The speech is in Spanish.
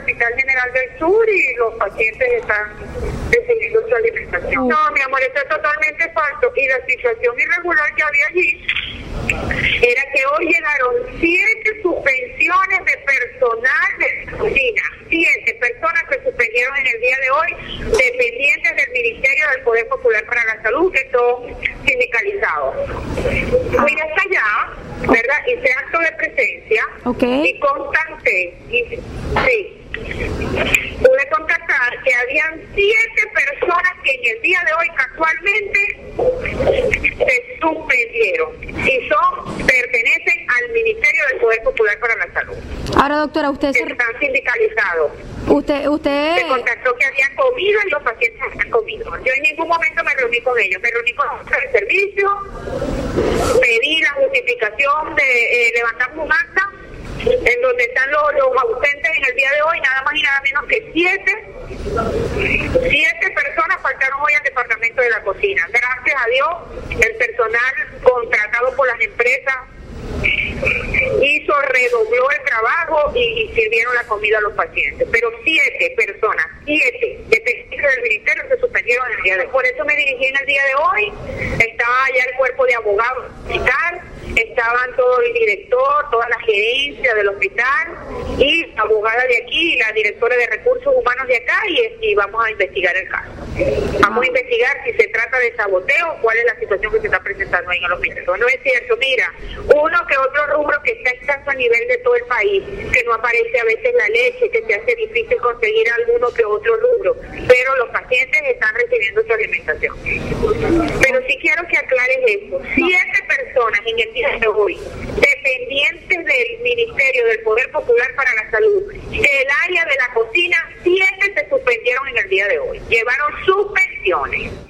Hospital General del Sur y los pacientes están recibiendo su alimentación. No, mi amor, esto es totalmente falso. Y la situación irregular que había allí era que hoy llegaron siete suspensiones de personal de cocina. Siete personas que suspendieron en el día de hoy, dependientes del Ministerio del Poder Popular para la Salud, que son sindicalizados. Fui hasta allá, ¿verdad? Hice acto de presencia y constaté, y, sí, pude contactar que habían siete personas que en el día de hoy casualmente se suspendieron y son pertenecen al Ministerio del Poder Popular para la Salud. Ahora, doctora, usted se... están sindicalizados. Usted, usted... Se contactó que habían comido y los pacientes habían comido. Yo en ningún momento me reuní con ellos, me reuní con el servicio, pedí la justificación de eh, levantar un acta en donde están los, el de hoy, nada más y nada menos que siete, siete personas faltaron hoy al departamento de la cocina. Gracias a Dios, el personal contratado por las empresas hizo, redobló el trabajo y, sirvieron la comida a los pacientes. Pero siete personas, siete dependientes del ministerio se suspendieron en el día de hoy. Por eso me dirigí en el día de hoy. Estaba allá el cuerpo de abogados estaban todo el director, toda la gerencia del hospital y abogada de aquí, la directora de recursos humanos de acá y, vamos a investigar el caso. Vamos a investigar si se trata de saboteo, cuál es la situación que se está presentando ahí en el hospital. No es cierto, mira, uno que otro rubro que está escaso a nivel de todo el país, que no aparece a veces la leche, que se hace difícil conseguir alguno que otro rubro, pero los pacientes están recibiendo su alimentación. Pero sí quiero que aclares eso. Siete en el día de hoy dependientes del Ministerio del Poder Popular para la Salud, que el área de la cocina, siete se suspendieron en el día de hoy. Llevaron sus pensiones.